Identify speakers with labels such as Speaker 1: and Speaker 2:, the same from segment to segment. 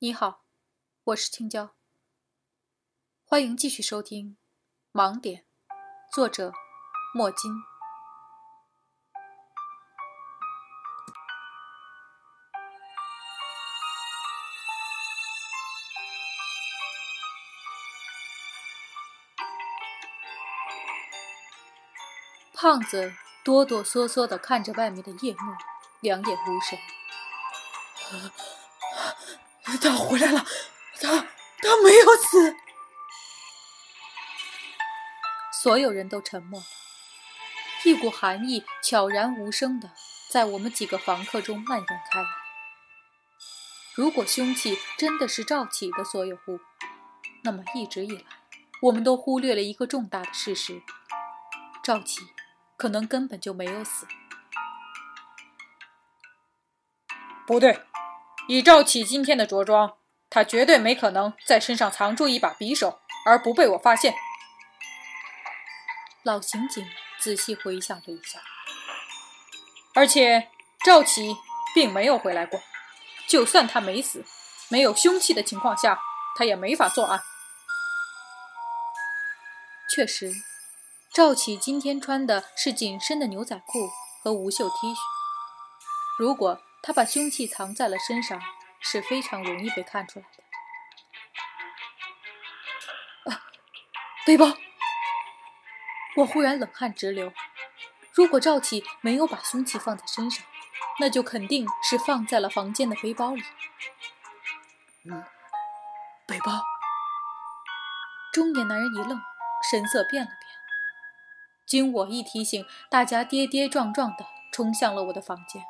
Speaker 1: 你好，我是青椒，欢迎继续收听《盲点》，作者莫金。胖子哆哆嗦嗦地看着外面的夜幕，两眼无神。
Speaker 2: 他回来了，他他没有死。
Speaker 1: 所有人都沉默了，一股寒意悄然无声的在我们几个房客中蔓延开来。如果凶器真的是赵启的所有物，那么一直以来，我们都忽略了一个重大的事实：赵启可能根本就没有死。
Speaker 3: 不对。以赵启今天的着装，他绝对没可能在身上藏住一把匕首而不被我发现。
Speaker 1: 老刑警仔细回想了一下，
Speaker 3: 而且赵启并没有回来过。就算他没死，没有凶器的情况下，他也没法作案。
Speaker 1: 确实，赵启今天穿的是紧身的牛仔裤和无袖 T 恤。如果他把凶器藏在了身上，是非常容易被看出来的。啊，背包！我忽然冷汗直流。如果赵启没有把凶器放在身上，那就肯定是放在了房间的背包里。
Speaker 2: 嗯，背包。
Speaker 1: 中年男人一愣，神色变了变。经我一提醒，大家跌跌撞撞地冲向了我的房间。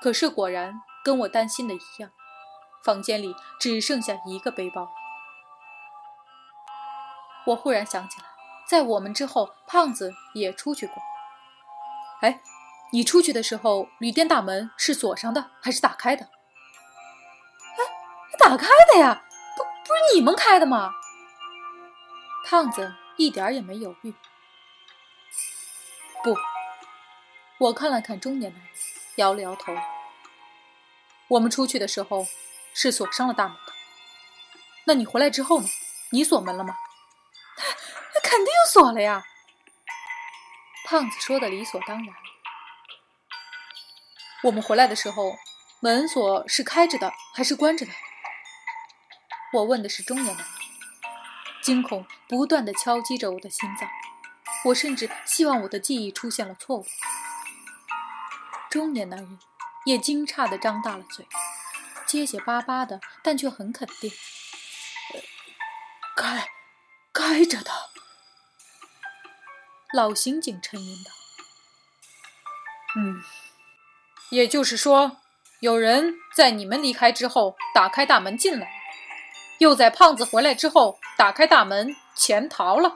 Speaker 1: 可是果然跟我担心的一样，房间里只剩下一个背包了。我忽然想起来，在我们之后，胖子也出去过。哎，你出去的时候，旅店大门是锁上的还是打开的？
Speaker 4: 哎，打开的呀，不不是你们开的吗？
Speaker 1: 胖子一点也没犹豫。不，我看了看中年男人，摇了摇头。我们出去的时候是锁上了大门的，那你回来之后呢？你锁门了吗？
Speaker 4: 那肯定锁了呀。
Speaker 1: 胖子说的理所当然。我们回来的时候，门锁是开着的还是关着的？我问的是中年男人，惊恐不断的敲击着我的心脏，我甚至希望我的记忆出现了错误。中年男人。也惊诧地张大了嘴，结结巴巴的，但却很肯定：“
Speaker 2: 该，该着的。”
Speaker 1: 老刑警沉吟道：“
Speaker 3: 嗯，也就是说，有人在你们离开之后打开大门进来，又在胖子回来之后打开大门潜逃了。”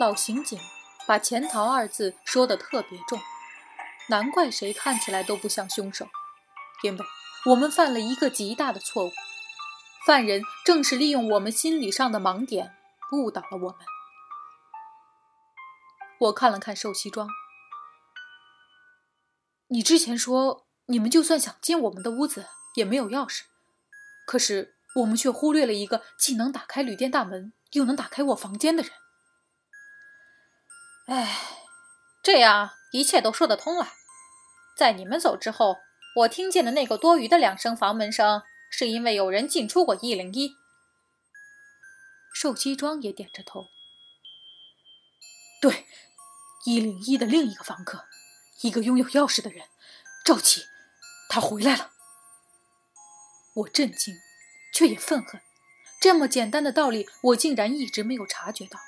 Speaker 1: 老刑警把“潜逃”二字说的特别重。难怪谁看起来都不像凶手，因为我们犯了一个极大的错误。犯人正是利用我们心理上的盲点，误导了我们。我看了看瘦西装，你之前说你们就算想进我们的屋子也没有钥匙，可是我们却忽略了一个既能打开旅店大门，又能打开我房间的人。
Speaker 3: 哎，这样。一切都说得通了。在你们走之后，我听见的那个多余的两声房门声，是因为有人进出过一零一。
Speaker 1: 瘦西装也点着头。对，一零一的另一个房客，一个拥有钥匙的人，赵启，他回来了。我震惊，却也愤恨。这么简单的道理，我竟然一直没有察觉到。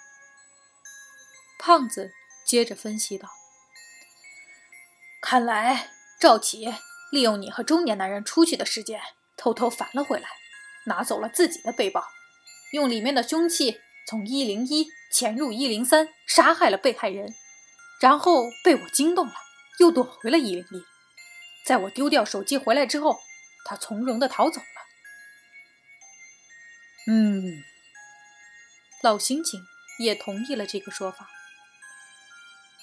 Speaker 1: 胖子接着分析道。
Speaker 3: 看来赵启利用你和中年男人出去的时间，偷偷返了回来，拿走了自己的背包，用里面的凶器从一零一潜入一零三，杀害了被害人，然后被我惊动了，又躲回了一零一。在我丢掉手机回来之后，他从容的逃走了。
Speaker 1: 嗯，老刑警也同意了这个说法。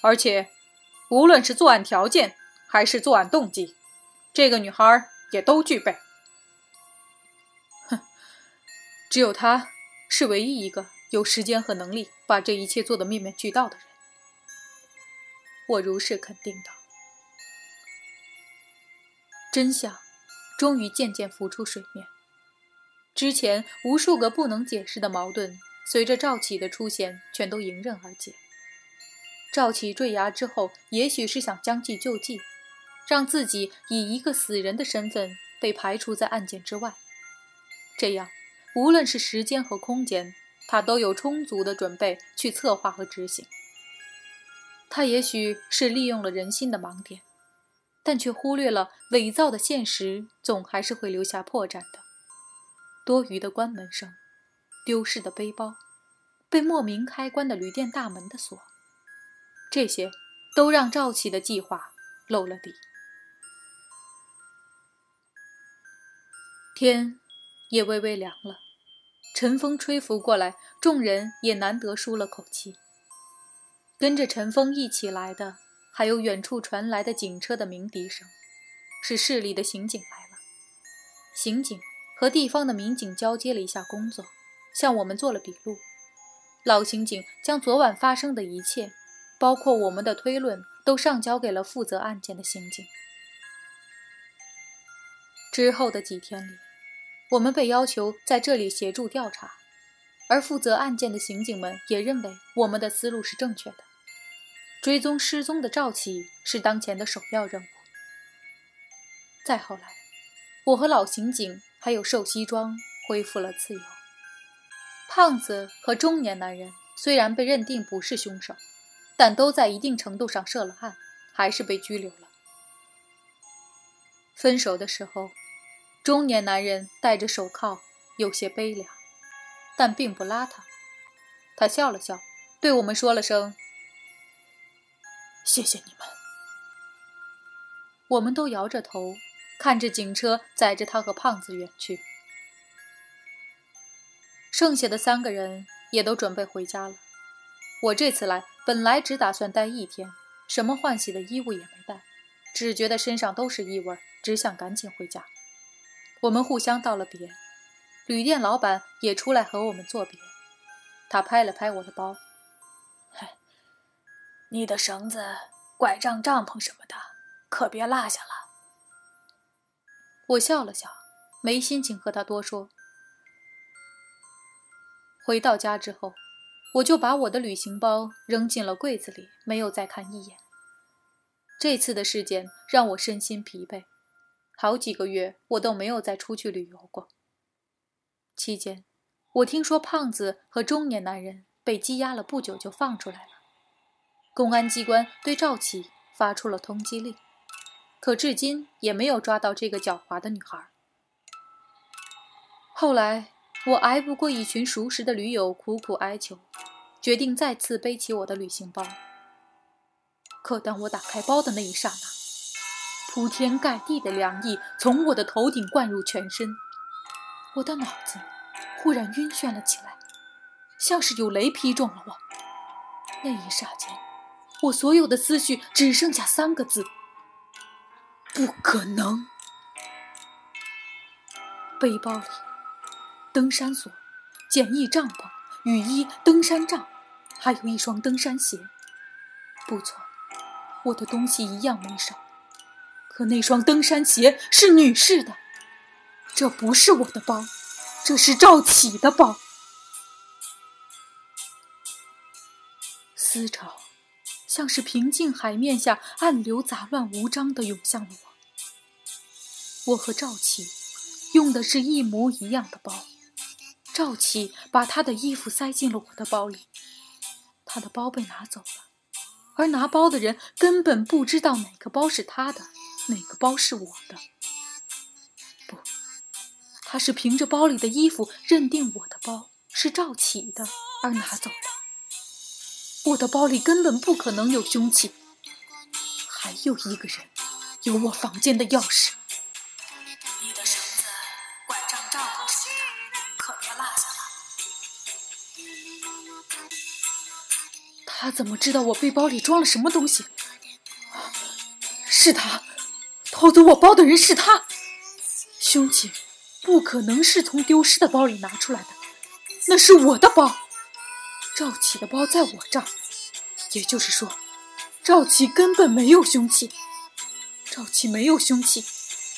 Speaker 5: 而且，无论是作案条件还是作案动机，这个女孩也都具备。
Speaker 1: 哼，只有她是唯一一个有时间和能力把这一切做得面面俱到的人。我如是肯定道。真相终于渐渐浮出水面。之前无数个不能解释的矛盾，随着赵启的出现，全都迎刃而解。赵启坠崖之后，也许是想将计就计，让自己以一个死人的身份被排除在案件之外。这样，无论是时间和空间，他都有充足的准备去策划和执行。他也许是利用了人心的盲点，但却忽略了伪造的现实总还是会留下破绽的。多余的关门声，丢失的背包，被莫名开关的旅店大门的锁。这些都让赵启的计划漏了底。天也微微凉了，晨风吹拂过来，众人也难得舒了口气。跟着晨风一起来的，还有远处传来的警车的鸣笛声，是市里的刑警来了。刑警和地方的民警交接了一下工作，向我们做了笔录。老刑警将昨晚发生的一切。包括我们的推论都上交给了负责案件的刑警。之后的几天里，我们被要求在这里协助调查，而负责案件的刑警们也认为我们的思路是正确的。追踪失踪的赵启是当前的首要任务。再后来，我和老刑警还有瘦西装恢复了自由。胖子和中年男人虽然被认定不是凶手。但都在一定程度上涉了案，还是被拘留了。分手的时候，中年男人戴着手铐，有些悲凉，但并不邋遢。他笑了笑，对我们说了声：“
Speaker 2: 谢谢你们。”
Speaker 1: 我们都摇着头，看着警车载着他和胖子远去。剩下的三个人也都准备回家了。我这次来。本来只打算待一天，什么换洗的衣物也没带，只觉得身上都是异味，只想赶紧回家。我们互相道了别，旅店老板也出来和我们作别。他拍了拍我的包：“
Speaker 2: 嗨，你的绳子、拐杖、帐篷什么的，可别落下了。”
Speaker 1: 我笑了笑，没心情和他多说。回到家之后。我就把我的旅行包扔进了柜子里，没有再看一眼。这次的事件让我身心疲惫，好几个月我都没有再出去旅游过。期间，我听说胖子和中年男人被羁押了不久就放出来了，公安机关对赵启发出了通缉令，可至今也没有抓到这个狡猾的女孩。后来。我挨不过一群熟识的驴友苦苦哀求，决定再次背起我的旅行包。可当我打开包的那一刹那，铺天盖地的凉意从我的头顶灌入全身，我的脑子忽然晕眩了起来，像是有雷劈中了我。那一刹间，我所有的思绪只剩下三个字：不可能。背包里。登山锁、简易帐篷、雨衣、登山杖，还有一双登山鞋。不错，我的东西一样没少。可那双登山鞋是女士的，这不是我的包，这是赵启的包。思潮像是平静海面下暗流，杂乱无章地涌向了我。我和赵启用的是一模一样的包。赵启把他的衣服塞进了我的包里，他的包被拿走了，而拿包的人根本不知道哪个包是他的，哪个包是我的。不，他是凭着包里的衣服认定我的包是赵启的而拿走的。我的包里根本不可能有凶器，还有一个人有我房间的钥匙。他怎么知道我背包里装了什么东西？是他，偷走我包的人是他。凶器不可能是从丢失的包里拿出来的，那是我的包。赵启的包在我这儿，也就是说，赵启根本没有凶器。赵启没有凶器，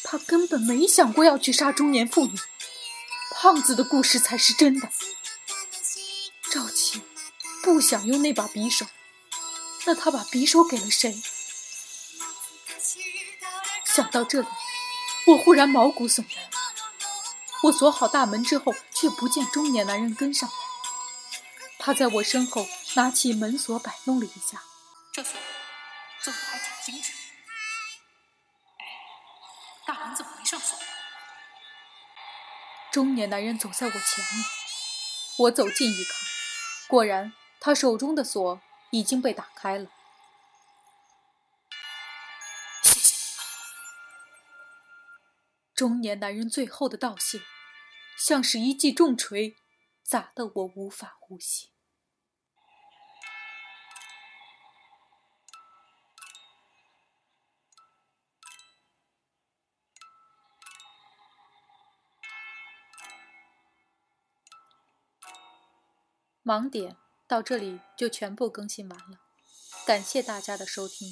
Speaker 1: 他根本没想过要去杀中年妇女。胖子的故事才是真的。不想用那把匕首，那他把匕首给了谁？想到这里，我忽然毛骨悚然。我锁好大门之后，却不见中年男人跟上来。他在我身后拿起门锁摆弄了一下，
Speaker 6: 这锁做的还挺精致。哎，大门怎么没上锁？
Speaker 1: 中年男人走在我前面，我走近一看，果然他手中的锁已经被打开了。中年男人最后的道谢，像是一记重锤，砸得我无法呼吸。盲点到这里就全部更新完了，感谢大家的收听。